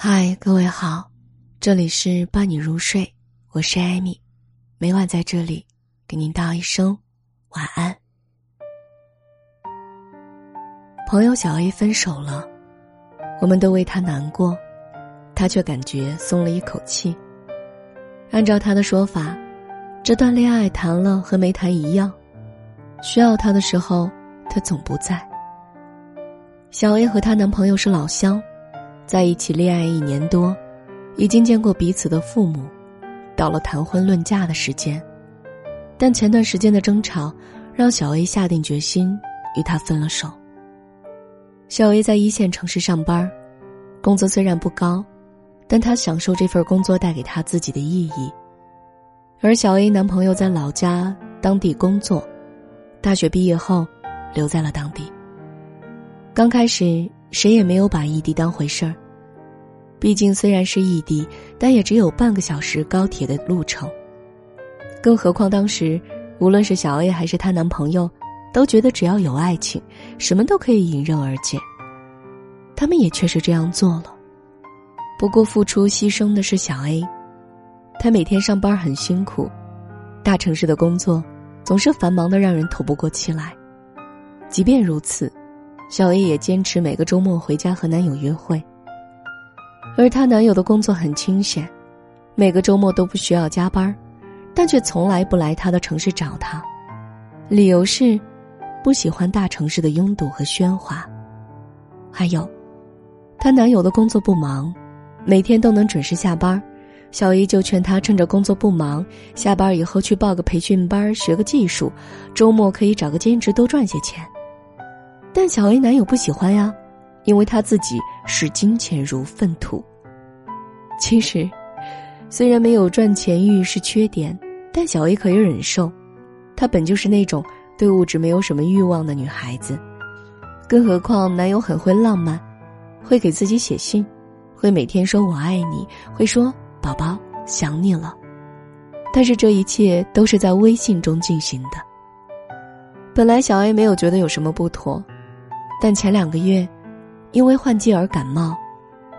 嗨，各位好，这里是伴你入睡，我是艾米，每晚在这里给您道一声晚安。朋友小 A 分手了，我们都为他难过，他却感觉松了一口气。按照他的说法，这段恋爱谈了和没谈一样，需要他的时候他总不在。小 A 和她男朋友是老乡。在一起恋爱一年多，已经见过彼此的父母，到了谈婚论嫁的时间，但前段时间的争吵让小 A 下定决心与他分了手。小 A 在一线城市上班，工资虽然不高，但她享受这份工作带给她自己的意义。而小 A 男朋友在老家当地工作，大学毕业后留在了当地。刚开始。谁也没有把异地当回事儿。毕竟虽然是异地，但也只有半个小时高铁的路程。更何况当时，无论是小 A 还是她男朋友，都觉得只要有爱情，什么都可以迎刃而解。他们也确实这样做了。不过付出牺牲的是小 A，她每天上班很辛苦，大城市的工作总是繁忙的让人透不过气来。即便如此。小 A 也坚持每个周末回家和男友约会，而她男友的工作很清闲，每个周末都不需要加班，但却从来不来她的城市找她，理由是不喜欢大城市的拥堵和喧哗。还有，她男友的工作不忙，每天都能准时下班，小 A 就劝她趁着工作不忙，下班以后去报个培训班学个技术，周末可以找个兼职多赚些钱。但小 A 男友不喜欢呀，因为他自己视金钱如粪土。其实，虽然没有赚钱欲是缺点，但小 A 可以忍受。她本就是那种对物质没有什么欲望的女孩子，更何况男友很会浪漫，会给自己写信，会每天说我爱你，会说宝宝想你了。但是这一切都是在微信中进行的。本来小 A 没有觉得有什么不妥。但前两个月，因为换季而感冒，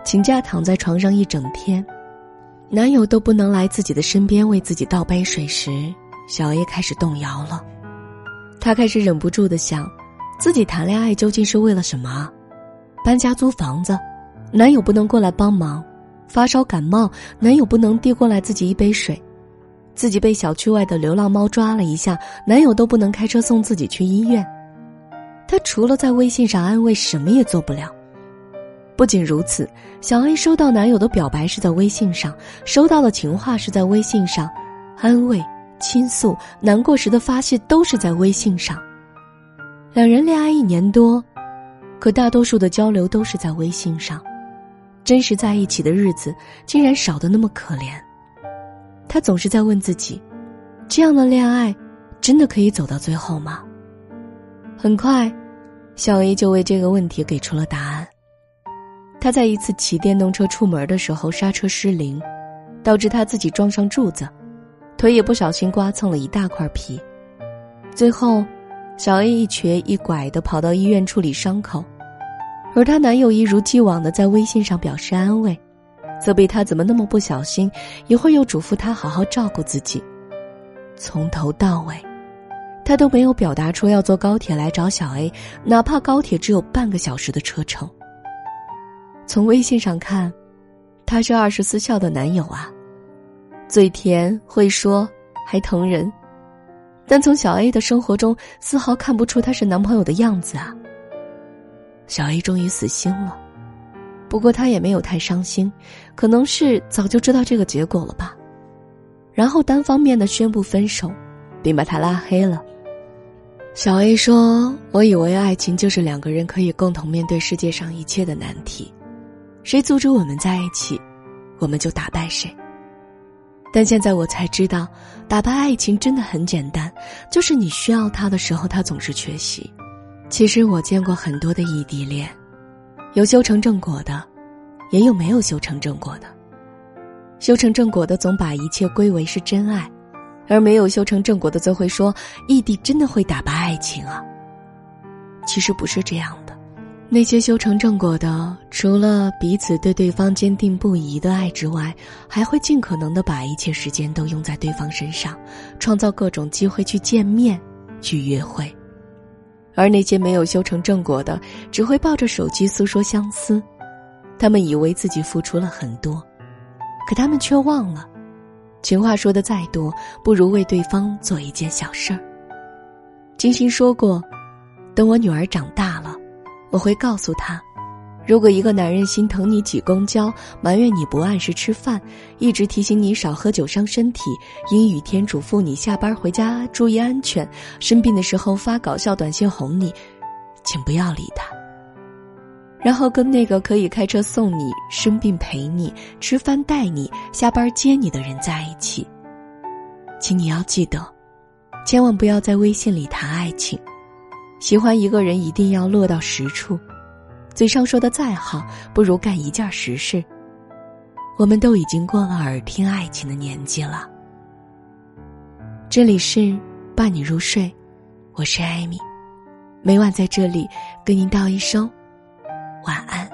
请假躺在床上一整天，男友都不能来自己的身边为自己倒杯水时，小 A 开始动摇了。她开始忍不住的想，自己谈恋爱究竟是为了什么？搬家租房子，男友不能过来帮忙；发烧感冒，男友不能递过来自己一杯水；自己被小区外的流浪猫抓了一下，男友都不能开车送自己去医院。她除了在微信上安慰，什么也做不了。不仅如此，小 A 收到男友的表白是在微信上，收到的情话是在微信上，安慰、倾诉、难过时的发泄都是在微信上。两人恋爱一年多，可大多数的交流都是在微信上，真实在一起的日子竟然少得那么可怜。她总是在问自己：这样的恋爱，真的可以走到最后吗？很快。小 A 就为这个问题给出了答案。他在一次骑电动车出门的时候刹车失灵，导致他自己撞上柱子，腿也不小心刮蹭了一大块皮。最后，小 A 一瘸一拐的跑到医院处理伤口，而她男友一如既往的在微信上表示安慰，责备她怎么那么不小心，一会儿又嘱咐她好好照顾自己。从头到尾。他都没有表达出要坐高铁来找小 A，哪怕高铁只有半个小时的车程。从微信上看，他是二十四孝的男友啊，嘴甜会说还疼人，但从小 A 的生活中丝毫看不出他是男朋友的样子啊。小 A 终于死心了，不过他也没有太伤心，可能是早就知道这个结果了吧，然后单方面的宣布分手，并把他拉黑了。小 A 说：“我以为爱情就是两个人可以共同面对世界上一切的难题，谁阻止我们在一起，我们就打败谁。但现在我才知道，打败爱情真的很简单，就是你需要他的时候，他总是缺席。其实我见过很多的异地恋，有修成正果的，也有没有修成正果的。修成正果的总把一切归为是真爱。”而没有修成正果的，则会说异地真的会打败爱情啊。其实不是这样的，那些修成正果的，除了彼此对对方坚定不移的爱之外，还会尽可能的把一切时间都用在对方身上，创造各种机会去见面、去约会。而那些没有修成正果的，只会抱着手机诉说相思。他们以为自己付出了很多，可他们却忘了，情话说的再多，不如为对方做一件小事儿。金星说过：“等我女儿长大了。”我会告诉她，如果一个男人心疼你挤公交，埋怨你不按时吃饭，一直提醒你少喝酒伤身体，阴雨天嘱咐你下班回家注意安全，生病的时候发搞笑短信哄你，请不要理他。然后跟那个可以开车送你、生病陪你、吃饭带你、下班接你的人在一起。请你要记得，千万不要在微信里谈爱情。喜欢一个人一定要落到实处，嘴上说的再好，不如干一件实事。我们都已经过了耳听爱情的年纪了。这里是伴你入睡，我是艾米，每晚在这里跟您道一声晚安。